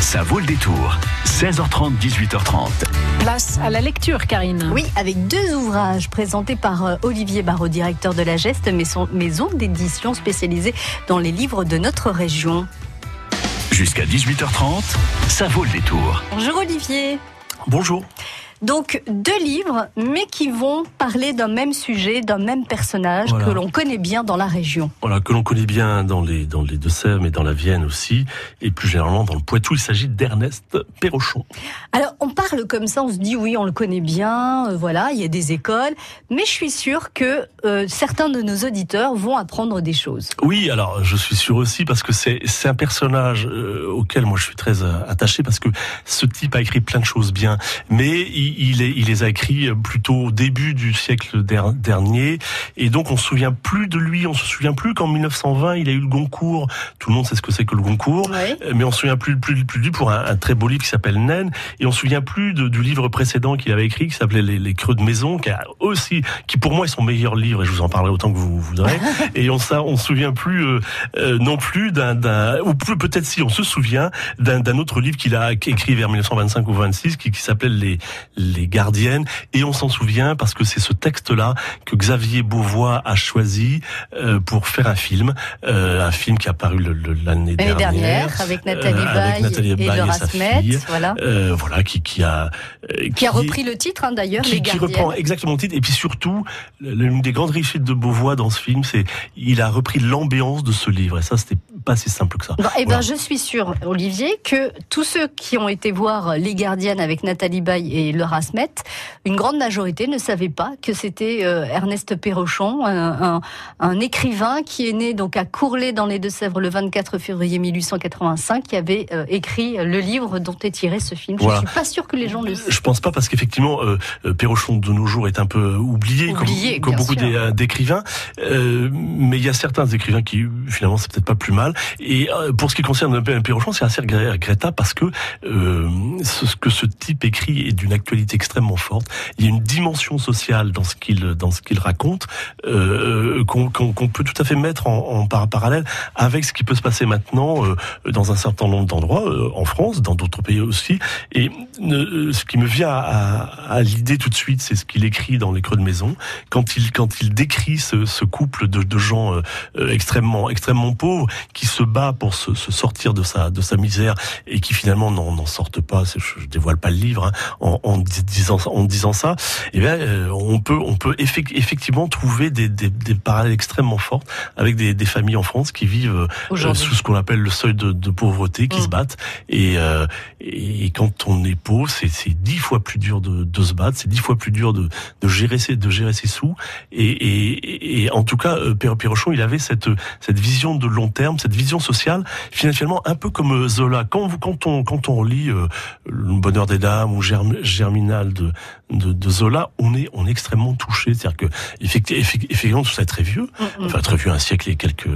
Ça vaut le détour. 16h30, 18h30. Place à la lecture, Karine. Oui, avec deux ouvrages présentés par euh, Olivier Barraud, directeur de la Geste, maison d'édition spécialisée dans les livres de notre région. Jusqu'à 18h30, ça vaut le détour. Bonjour Olivier. Bonjour. Donc deux livres, mais qui vont parler d'un même sujet, d'un même personnage Voilà. que l'on connaît bien dans la région. Voilà, que l'on connaît bien dans les, dans les Deux-Sèvres, mais dans la Vienne aussi, et plus généralement dans le Poitou. Il s'agit d'Ernest Perrochon. Alors on parle comme ça, on se dit oui, on le connaît bien, euh, voilà, il y a des écoles, mais je suis sûre que euh, certains de nos auditeurs vont apprendre des choses. Oui, alors je suis sûr aussi parce que c'est un personnage euh, auquel moi je suis très attaché parce que ce type a écrit plein de choses bien, mais il, il, est- il les a écrits plutôt au début du siècle der- dernier et donc on se souvient plus de lui, on se souvient plus qu'en 1920 il a eu le Goncourt. Tout le monde sait ce que c'est que le Goncourt. Oui. Euh, mais on se souvient plus plus plus de lui pour un, un très beau livre qui s'appelle Naine et on se souvient plus de- du livre précédent qu'il avait écrit qui s'appelait les, Les Creux de Maison qui a aussi qui pour moi est son meilleur livre et je vous en parlerai autant que vous voudrez et on ça on se souvient plus euh, euh, non plus d'un d'un ou plus peut-être si on se souvient d'un d'un autre livre qu'il a écrit vers 1925 ou 26 qui, qui s'appelait les les gardiennes et on s'en souvient parce que c'est ce texte là que Xavier Beauvois a choisi euh, pour faire un film euh, un film qui a paru l'année dernière, dernière, avec Nathalie euh, avec Baye Nathalie et Baye Laura sa Smet, fille. voilà. Euh, voilà, qui, qui a Qui a repris le titre hein, d'ailleurs, qui, Les qui Gardiennes. reprend exactement le titre et puis surtout l'une des grandes réussites de Beauvois dans ce film, c'est il a repris l'ambiance de ce livre et ça c'était pas si simple que ça. Bon, eh ben, Voilà. je suis sûre, Olivier, que tous ceux qui ont été voir Les Gardiennes avec Nathalie Baye et Laura Smet, une grande majorité ne savait pas que c'était euh, Ernest Perrochon, un, un- un écrivain qui est né donc à Courlay dans les Deux-Sèvres le 24 février 1885, qui avait euh, écrit le livre dont est tiré ce film. Voilà. Je suis pas sûre que les gens le savent. Je pense pas parce qu'effectivement euh, euh, Perrochon de nos jours est un peu oublié, Oublié, comme, comme beaucoup sûr. euh, d'écrivains, Euh, mais il y a certains écrivains qui finalement c'est peut-être pas plus mal. Et euh, pour ce qui concerne P- Perrochon, c'est assez regrettable parce que euh, ce que ce type écrit est d'une actualité extrêmement forte. Il y a une dimension sociale dans ce qu'il dans ce qu'il raconte euh, qu'on qu'on- qu'on peut tout à fait mettre en, en par- parallèle avec ce qui peut se passer maintenant euh, dans un certain nombre d'endroits euh, en France, dans d'autres pays aussi. Et euh, ce qui me vient à, à l'idée tout de suite, c'est ce qu'il écrit dans Les Creux de Maison, quand il quand il décrit ce, ce couple de, de gens euh, euh, extrêmement extrêmement pauvres se bat pour se, se sortir de sa de sa misère et qui finalement n'en n'en sortent pas. Je, je dévoile pas le livre hein, en, en disant en disant ça. Eh bien, euh, on peut on peut effec- effectivement trouver des, des, des parallèles extrêmement forts avec des, des familles en France qui vivent euh, sous ce qu'on appelle le seuil de, de pauvreté, qui Mm. se battent. Et, euh, et quand on est pauvre, c'est c'est dix fois plus dur de, de se battre, c'est dix fois plus dur de, de gérer ses de gérer ses sous. Et, et, et en tout cas, euh, Pierre Pirochon, il avait cette cette vision de long terme, cette vision sociale, finalement un peu comme euh, Zola. Quand quand on quand on lit euh, Le Bonheur des dames ou Germ- Germinal de, de de Zola, on est on est extrêmement touché. C'est-à-dire que effecti- effec- effectivement tout ça est très vieux, Mm, mm. enfin très vieux, un siècle et quelques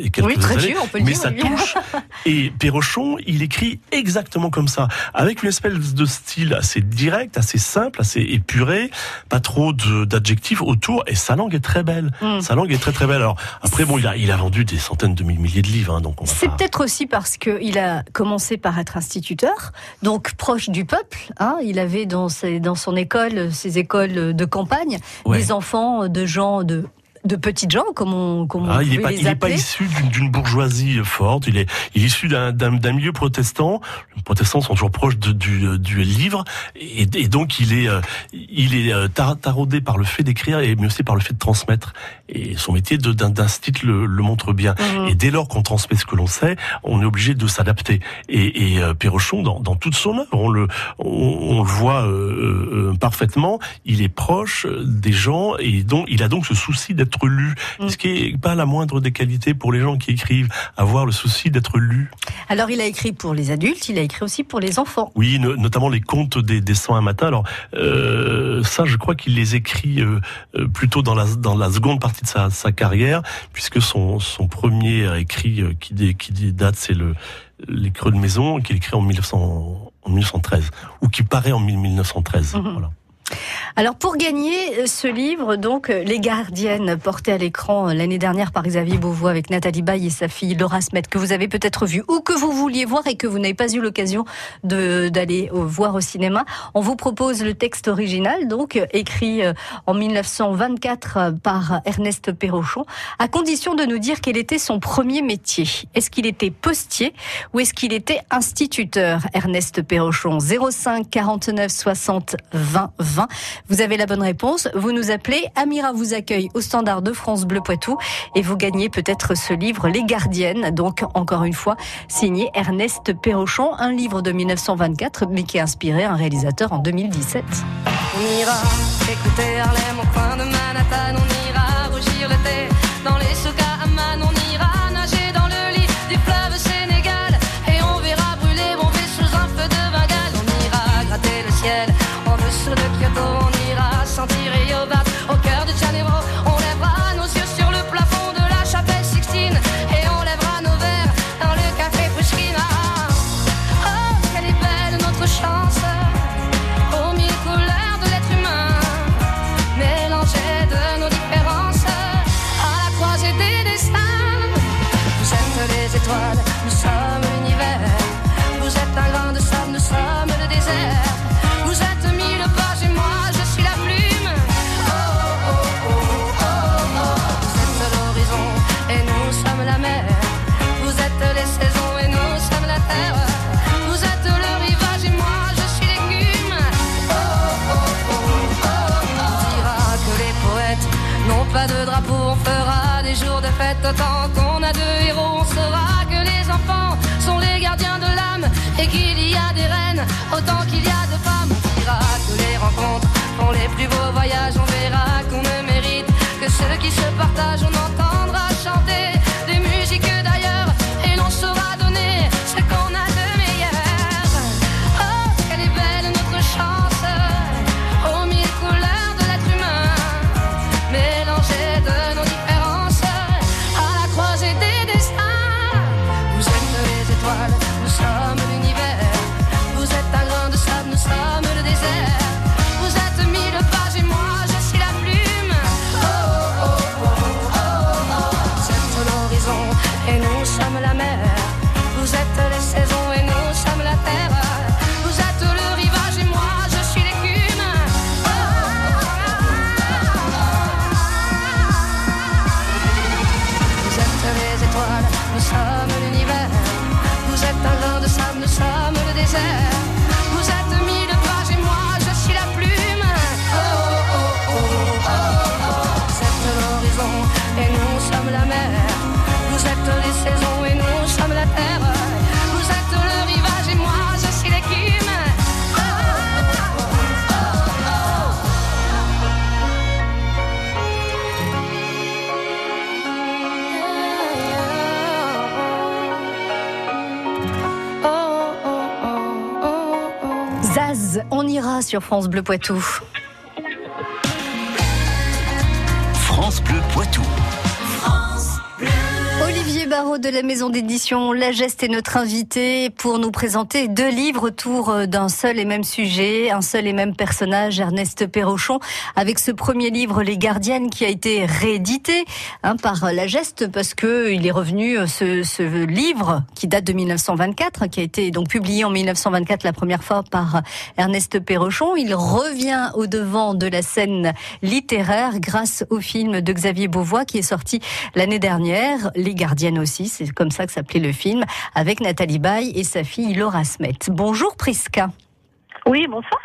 et quelques Oui, très années vieux, on peut le mais dire. ça touche. Et Perrochon, il écrit exactement comme ça, avec une espèce de style assez direct, assez simple, assez épuré, pas trop d'adjectifs autour, et sa langue est très belle. Mm. Sa langue est très très belle. Alors après, bon, il a, il a vendu des centaines de milliers de livres, hein, donc C'est pas- peut-être aussi parce qu'il a commencé par être instituteur, donc proche du peuple. Hein. Il avait dans, ses- dans son école, ses écoles de campagne, Ouais. des enfants de gens de de petites gens, comme on, comme on Ah, il n'est pouvait pas, les il est pas issu d'une- bourgeoisie forte. Il est, il est issu d'un- milieu protestant. Les protestants sont toujours proches de- du, du livre, et, et donc il est, euh, il est euh, tar- taraudé par le fait d'écrire et mais aussi par le fait de transmettre. Et son métier d'institut le, le montre bien. Mhm. Et dès lors qu'on transmet ce que l'on sait, on est obligé de s'adapter. Et, et euh, Perrochon, dans, dans toute son œuvre, on le, on, on le voit euh, euh, parfaitement. Il est proche des gens et donc il a donc ce souci d'être lu. Mm. Ce qui est pas la moindre des qualités pour les gens qui écrivent, avoir le souci d'être lu. Alors il a écrit pour les adultes, il a écrit aussi pour les enfants. Oui, no- notamment les contes des, des 101 matins. Alors euh, ça, je crois qu'il les écrit euh, euh, plutôt dans la, dans la seconde partie de sa, sa carrière, puisque son, son premier écrit euh, qui, dé- qui date, c'est le les Creux de Maison, qu'il écrit en, 1900, en 1913, ou qui paraît en 1913. Mhm. Voilà. Alors pour gagner euh, ce livre, donc euh, Les Gardiennes, porté à l'écran euh, l'année dernière par Xavier Beauvois avec Nathalie Baye et sa fille Laura Smet, que vous avez peut-être vu ou que vous vouliez voir et que vous n'avez pas eu l'occasion d'aller voir au cinéma, on vous propose le texte original, donc écrit en 1924 par Ernest Perrochon, à condition de nous dire quel était son premier métier. Est-ce qu'il était postier ou est-ce qu'il était instituteur Ernest Perrochon? 05 49 60 20 20. Vous avez la bonne réponse. Vous nous appelez. Amira vous accueille au standard de France Bleu Poitou et vous gagnez peut-être ce livre Les Gardiennes. Donc, encore une fois, signé Ernest Perrochon, un livre de 1924, mais qui a inspiré un réalisateur en 2017. On ira écouter Harlem au coin de Manhattan, on ira rougir dans les tant qui se partagent, et nous sommes la mer. Vous êtes les saisons. Sur France Bleu Poitou. De la maison d'édition La Geste est notre invité pour nous présenter deux livres autour euh, d'un seul et même sujet, un seul et même personnage, Ernest Perrochon, avec ce premier livre Les Gardiennes qui a été réédité hein, par La Geste parce que il est revenu euh, ce, ce, livre qui date de 1924, qui a été donc publié en 1924 la première fois par Ernest Perrochon. Il revient au devant de la scène littéraire grâce au film de Xavier Beauvois qui est sorti l'année dernière, Les Gardiennes aussi, c'est comme ça que s'appelait le film, avec Nathalie Baye et sa fille Laura Smet. Bonjour Prisca. Oui, bonsoir.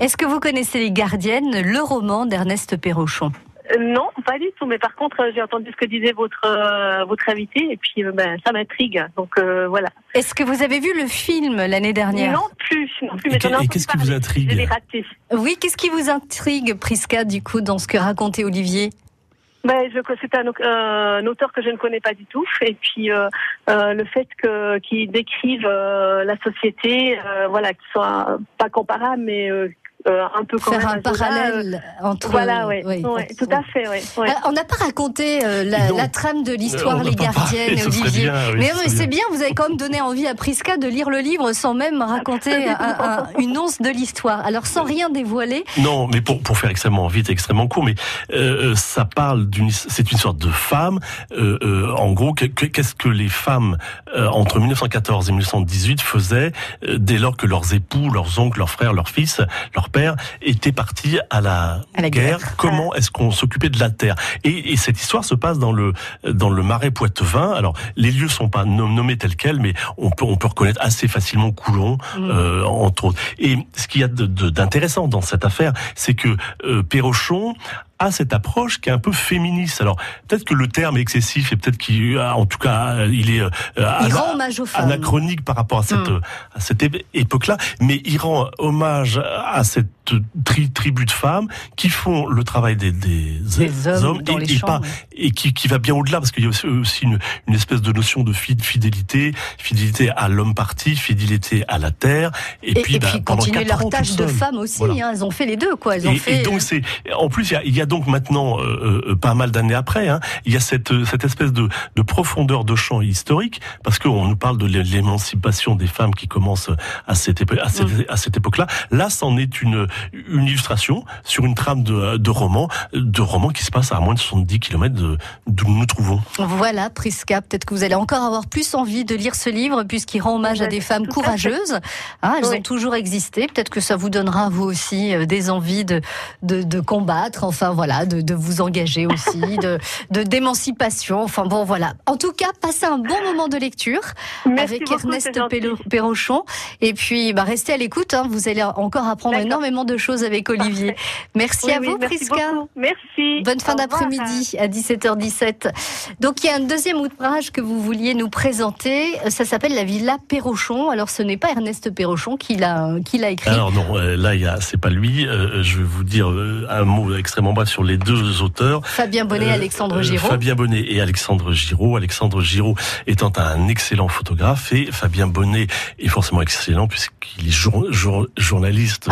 Est-ce que vous connaissez Les Gardiennes, le roman d'Ernest Perrochon? Euh, non, pas du tout. Mais par contre, euh, j'ai entendu ce que disait votre euh, votre invité et puis ben, ça m'intrigue. Donc voilà. Est-ce que vous avez vu le film l'année dernière? Non plus, non plus. Et, qu'est-ce qui vous intrigue Je l'ai raté. Oui, qu'est-ce qui vous intrigue, Prisca, du coup, dans ce que racontait Olivier? Ben, c'est un, euh, un, auteur que je ne connais pas du tout. Et puis euh, euh, le fait que qu'il décrive euh, la société, euh, voilà, qui soit pas comparable, mais euh, un peu quand Faire même un parallèle entre. Voilà, ouais, oui, ouais, tout à fait, ouais. ouais. Euh, on n'a pas raconté euh, la, Non. la trame de l'histoire, les parlé, gardiennes, Olivier. bien, oui, mais c'est bien, vous avez quand même donné envie à Prisca de lire le livre sans même raconter un- un- une once de l'histoire. Alors sans rien dévoiler, Non, mais pour, pour faire extrêmement vite, extrêmement court, mais euh, euh, ça parle d'une, c'est une sorte de femme. Euh, euh, en gros, que- que- qu'est-ce que les femmes euh, entre 1914 et 1918 faisaient euh, dès lors que leurs époux, leurs oncles, leurs frères, leurs fils, leurs pères étaient partis à la, À la guerre. guerre. Comment est-ce qu'on s'occupait de la terre? Et, et cette histoire se passe dans le dans le Marais poitevin. Alors les lieux sont pas nom- nommés tels quels, mais on peut on peut reconnaître assez facilement Coulon, Mm. euh, entre autres. Et ce qu'il y a d'intéressant dans cette affaire, c'est que euh, Perrochon a cette approche qui est un peu féministe. Alors peut-être que le terme est excessif et peut-être qu'il, a- en tout cas, euh, il est euh, il ana- rend hommage aux femmes. anachronique par rapport à cette Mm. euh, à cette ép- époque-là, mais il rend hommage à cette tri- tribu de femmes qui font le travail des, des, Des hommes dans et, les et champs, pas ouais. et qui, qui va bien au-delà parce qu'il y a aussi, aussi une, une espèce de notion de fi- fidélité, fidélité à l'homme parti, fidélité à la terre, et, Et, puis, et bah, puis pendant continuer leur ans, tâche de seul. femme aussi. Voilà. hein, elles ont fait les deux, quoi. Elles ont Et, fait. donc c'est en plus il y y a donc maintenant euh, euh, pas mal d'années après hein, il y a cette euh, cette espèce de, de profondeur de champ historique parce qu'on nous parle de l'é- l'émancipation des femmes qui commence à cette épo- à cette, Mm. à cette époque-là là c'en est une une illustration sur une trame de, de roman de roman qui se passe à moins de 70 km d'où nous nous trouvons Voilà, Prisca, peut-être que vous allez encore avoir plus envie de lire ce livre puisqu'il rend hommage à des femmes courageuses. Hein, elles Oui. ont toujours existé. Peut-être que ça vous donnera vous aussi euh, des envies de, de, de combattre, enfin voilà, de, de vous engager aussi, de de d'émancipation. Enfin bon, voilà. En tout cas, passez un bon moment de lecture Merci avec beaucoup, Ernest Perrochon. Et puis, bah, restez à l'écoute. hein, vous allez encore apprendre D'accord. Énormément de choses avec Olivier. Merci Oui, à oui, vous, merci Prisca. beaucoup. Merci. Bonne fin d'après-midi à 17h17. Donc il y a un deuxième ouvrage que vous vouliez nous présenter. Ça s'appelle La Villa Perrochon. Alors ce n'est pas Ernest Perrochon qui l'a qui l'a écrit. Alors non, euh, là il c'est pas lui. Euh, je vais vous dire euh, un mot extrêmement bref sur les deux auteurs. Fabien Bonnet, Euh, Alexandre euh, Giraud. Fabien Bonnet et Alexandre Giraud. Alexandre Giraud étant un excellent photographe et Fabien Bonnet est forcément excellent puisqu'il est jour- jour- journaliste.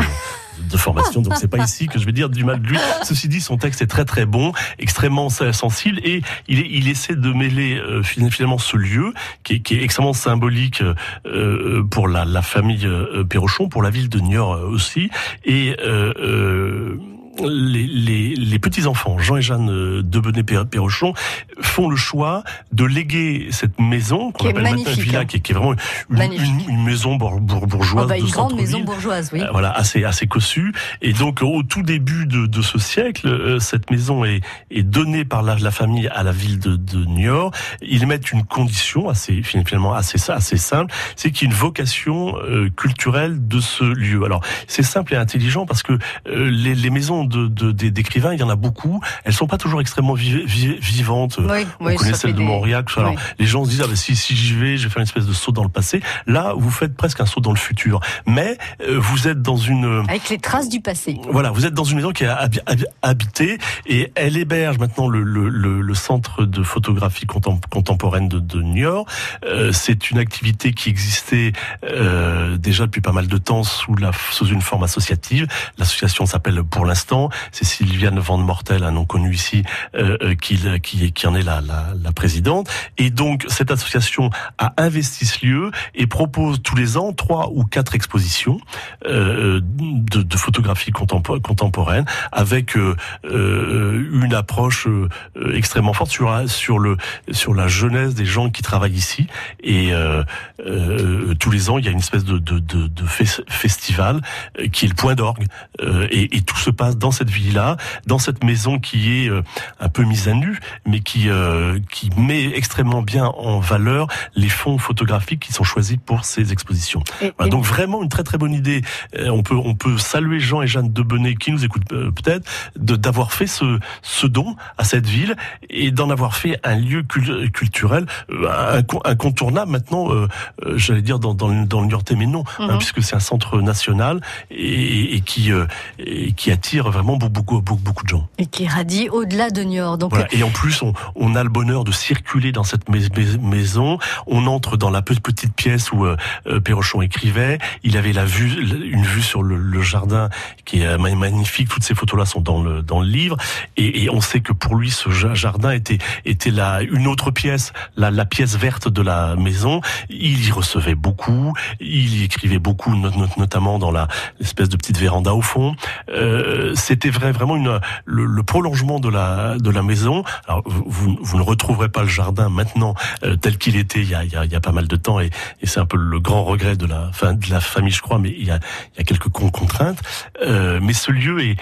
De formation, donc c'est pas ici que je vais dire du mal de lui. Ceci dit, son texte est très très bon, extrêmement sensible et il, est- il essaie de mêler euh, finalement ce lieu qui est, qui est extrêmement symbolique euh, pour la, la famille euh, Perrochon, pour la ville de Niort euh, aussi, et euh, euh, les, les, les petits-enfants, Jean et Jeanne euh, Debenay-Perrochon, font le choix de léguer cette maison, qu'on appelle maintenant villa, hein. qui est, qui est vraiment une, Magnifique. une, une maison bour- bour- bourgeoise Oh, bah, de une grande maison bourgeoise, oui. Euh, voilà, assez assez cossue. Et donc au tout début de, de ce siècle, euh, cette maison est, est donnée par la, la famille à la ville de, de Niort. Ils mettent une condition assez finalement assez assez simple, c'est qu'il y ait une vocation euh, culturelle de ce lieu. Alors c'est simple et intelligent parce que les, les maisons de, de- des- d'écrivains, il y en a beaucoup. Elles sont pas toujours extrêmement vi- vi- vivantes. Oui, On oui, connaît celle de des- ça. Alors, Oui. les gens se disent ah, bah, si, si j'y vais, je vais faire une espèce de saut dans le passé. Là, vous faites presque un saut dans le futur. Mais euh, vous êtes dans une Avec les traces du passé. voilà, vous êtes dans une maison qui est habi- habi- habitée et elle héberge maintenant le, le, le, le centre de photographie contem- contemporaine de, de Niort. Euh, c'est une activité qui existait euh, déjà depuis pas mal de temps sous, la, sous une forme associative. L'association s'appelle pour l'instant, c'est Sylviane Van Mortel, un nom connu ici, euh, euh, qui, qui, en est la, présidente. Et donc cette association a investi ce lieu et propose tous les ans trois ou quatre expositions euh, de, photographie contempo- contemporaine avec euh, euh, une approche euh, extrêmement forte sur la- sur le sur la jeunesse des gens qui travaillent ici et euh, euh, tous les ans il y a une espèce de de, de, de fes- festival euh, qui est le point d'orgue Euh, et, et tout se passe dans cette ville là dans cette maison qui est euh, un peu mise à nu mais qui euh, qui met extrêmement bien en valeur les fonds photographiques qui sont choisis pour ces expositions. Et- Voilà, et- donc vraiment une très très bonne idée. Euh, on peut on peut saluer Jean et Jeanne Debenay qui nous écoutent euh, peut-être de d'avoir fait ce ce don à cette ville et d'en avoir fait un lieu cul- culturel euh, inco- incontournable maintenant. euh, euh, J'allais dire dans dans le, dans le Niortais, mais non, hein, Mhm. puisque c'est un centre national et, et qui euh, et qui attire vraiment beaucoup, beaucoup, beaucoup de gens. Et qui radie au-delà de Niort. Donc, Voilà. Et en plus, on, on a le bonheur de circuler dans cette mais- mais- maison. On entre dans la pe- petite pièce où euh, euh, Perrochon écrivait. Il avait la vue, une vue sur le, le jardin qui est euh, ma- magnifique. Toutes ces photos-là sont dans le dans le livre. Et, et on sait que pour lui, ce ja- jardin était était la une autre pièce, la, la pièce verte de la maison. Il y recevait beaucoup. Il y écrivait beaucoup, not- not- notamment dans la espèce de petite véranda au fond. Euh, C'était vrai, vraiment une, le, le prolongement de la de la maison. Alors vous, vous, ne retrouverez pas le jardin maintenant euh, tel qu'il était il y, a, il, y a, il y a pas mal de temps et, et c'est un peu le grand regret de la fin de la famille, je crois. Mais il y a, il y a quelques con- contraintes. Euh, mais ce lieu est,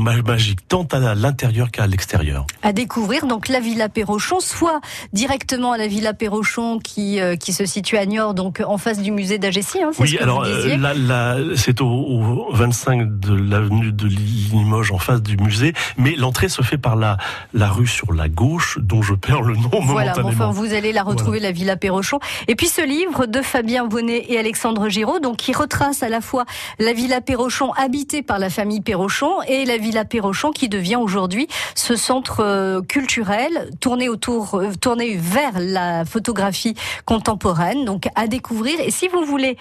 ma- magique tant à l'intérieur qu'à l'extérieur. à découvrir donc la Villa Perrochon, soit directement à la Villa Perrochon qui, euh, qui se situe à Niort, donc en face du musée d'Agessi. Hein, ce Oui, que alors euh, là, là, c'est au, au 25 de l'avenue de Limoges en face du musée, mais l'entrée se fait par la, la rue sur la gauche, dont je perds le nom Voilà, momentanément. enfin, vous allez la retrouver, la Villa Perrochon. Et puis ce livre de Fabien Bonnet et Alexandre Giraud, donc qui retrace à la fois la Villa Perrochon habitée par la famille Perrochon et la Villa Perrochon qui devient aujourd'hui ce centre euh, culturel tourné autour, euh, tourné vers la photographie contemporaine, donc à découvrir. Et si vous voulez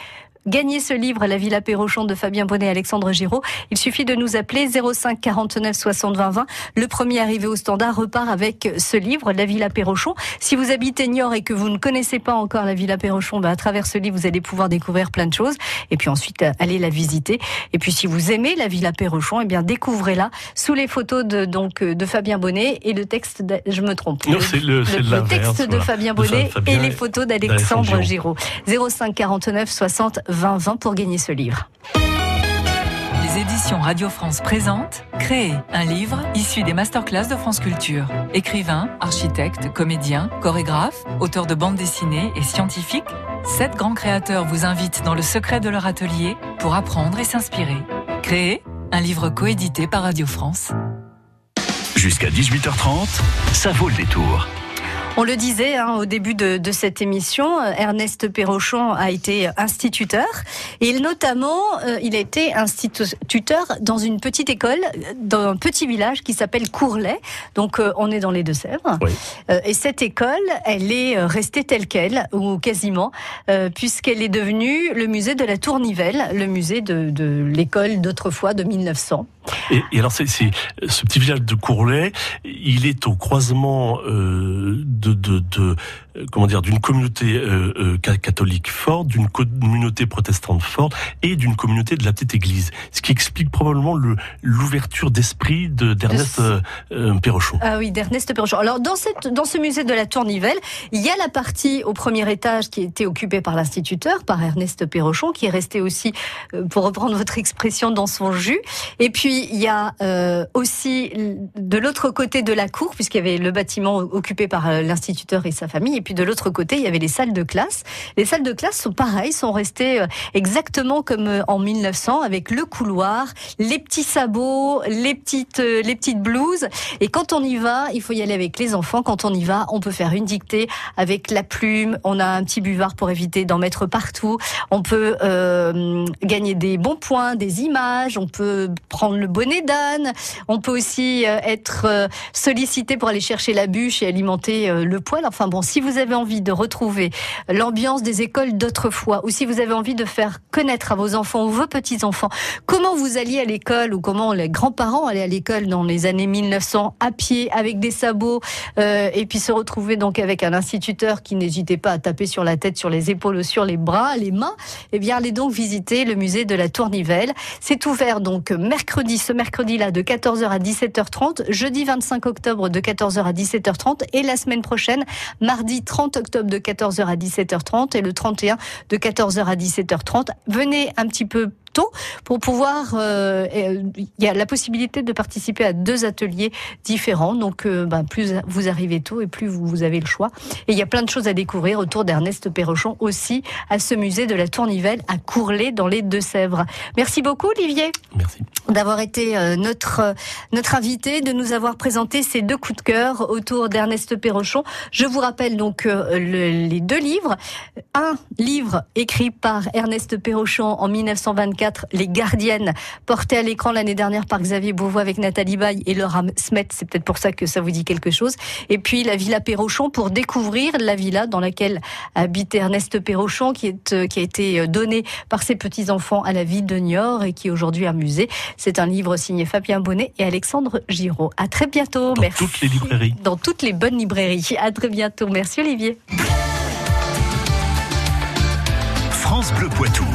Gagner ce livre, La Villa Perrochon de Fabien Bonnet et Alexandre Giraud, il suffit de nous appeler 05 49 60 20 20. Le premier arrivé au standard repart avec ce livre, La Villa Perrochon. Si vous habitez Niort et que vous ne connaissez pas encore la Villa Perrochon, ben à travers ce livre, vous allez pouvoir découvrir plein de choses. Et puis ensuite, euh, allez la visiter. Et puis si vous aimez la Villa Perrochon, eh bien découvrez-la sous les photos de, donc, euh, de Fabien Bonnet et le texte, de- je me trompe. Non, c'est le, c'est le l'inverse, texte de voilà. Fabien De Bonnet Fabien et les photos d'Alexandre d'Alexandre Giraud. 05 49 60 20 20 pour gagner ce livre. Les éditions Radio France présentent Créer un livre issu des masterclass de France Culture. Écrivain, architecte, comédien, chorégraphe, auteur de bandes dessinées et scientifique, sept grands créateurs vous invitent dans le secret de leur atelier pour apprendre et s'inspirer. Créer un livre coédité par Radio France. Jusqu'à 18h30, ça vaut le détour. On le disait hein, au début de, de cette émission, euh, Ernest Perrochon a été instituteur et il, notamment, euh, il a été instituteur dans une petite école, dans un petit village qui s'appelle Courlet. Donc euh, on est dans les Deux-Sèvres. Oui. Euh, et cette école, elle est restée telle quelle ou quasiment, euh, puisqu'elle est devenue le musée de la Tournivelle, le musée de, de l'école d'autrefois de 1900. Et, et alors, c'est, ce petit village de Courlet, il est au croisement euh, de, comment dire d'une communauté euh, euh, ca- catholique forte, d'une communauté protestante forte et d'une communauté de la petite Église, ce qui explique probablement le, l'ouverture d'esprit de, d'Ernest euh, euh, Perrochon. Ah oui, d'Ernest Perrochon. Alors dans cette dans ce musée de la Tournivelle, il y a la partie au premier étage qui était occupée par l'instituteur, par Ernest Perrochon, qui est resté aussi, euh, pour reprendre votre expression, dans son jus. Et puis il y a euh, aussi de l'autre côté de la cour, puisqu'il y avait le bâtiment occupé par euh, l'instituteur et sa famille, et puis de l'autre côté il y avait les salles de classe. Les salles de classe sont pareilles, sont restées euh, exactement comme euh, en 1900, avec le couloir, les petits sabots, les petites euh, les petites blouses. Et quand on y va, il faut y aller avec les enfants. Quand on y va, on peut faire une dictée avec la plume. On a un petit buvard pour éviter d'en mettre partout. On peut euh, gagner des bons points, des images. On peut prendre le bonnet d'âne. On peut aussi être sollicité pour aller chercher la bûche et alimenter le poêle. Enfin bon, si vous avez envie de retrouver l'ambiance des écoles d'autrefois, ou si vous avez envie de faire connaître à vos enfants ou vos petits-enfants comment vous alliez à l'école ou comment les grands-parents allaient à l'école dans les années 1900 à pied avec des sabots euh, et puis se retrouver donc avec un instituteur qui n'hésitait pas à taper sur la tête, sur les épaules, sur les bras, les mains, eh bien allez donc visiter le musée de la Tournivelle. C'est ouvert donc mercredi, ce mercredi-là de 14h à 17h30, jeudi 25 octobre de 14h à 17h30 et la semaine prochaine, mardi 30 octobre de 14h à 17h30 et le 31 de 14h à 17h30. Venez un petit peu tôt pour pouvoir. euh, euh, Il y a la possibilité de participer à deux ateliers différents. Donc, euh, ben, plus vous arrivez tôt et plus vous, vous avez le choix. Et il y a plein de choses à découvrir autour d'Ernest Perrochon aussi à ce musée de la Tournivelle à Courlet dans les Deux-Sèvres. Merci beaucoup, Olivier Merci. d'avoir été notre notre invité, de nous avoir présenté ces deux coups de cœur autour d'Ernest Perrochon. Je vous rappelle donc le- les deux livres. Un livre écrit par Ernest Perrochon en 1924 2024, Les Gardiennes, portées à l'écran l'année dernière par Xavier Beauvois avec Nathalie Baye et Laura Smet. C'est peut-être pour ça que ça vous dit quelque chose. Et puis la Villa Perrochon pour découvrir la villa dans laquelle habite Ernest Perrochon, qui, est, euh, qui a été euh, donné par ses petits-enfants à la ville de Niort et qui est aujourd'hui un musée. C'est un livre signé Fabien Bonnet et Alexandre Giraud. À très bientôt. Dans Merci. toutes les librairies. Dans toutes les bonnes librairies. À très bientôt. Merci Olivier. France Bleu Poitou.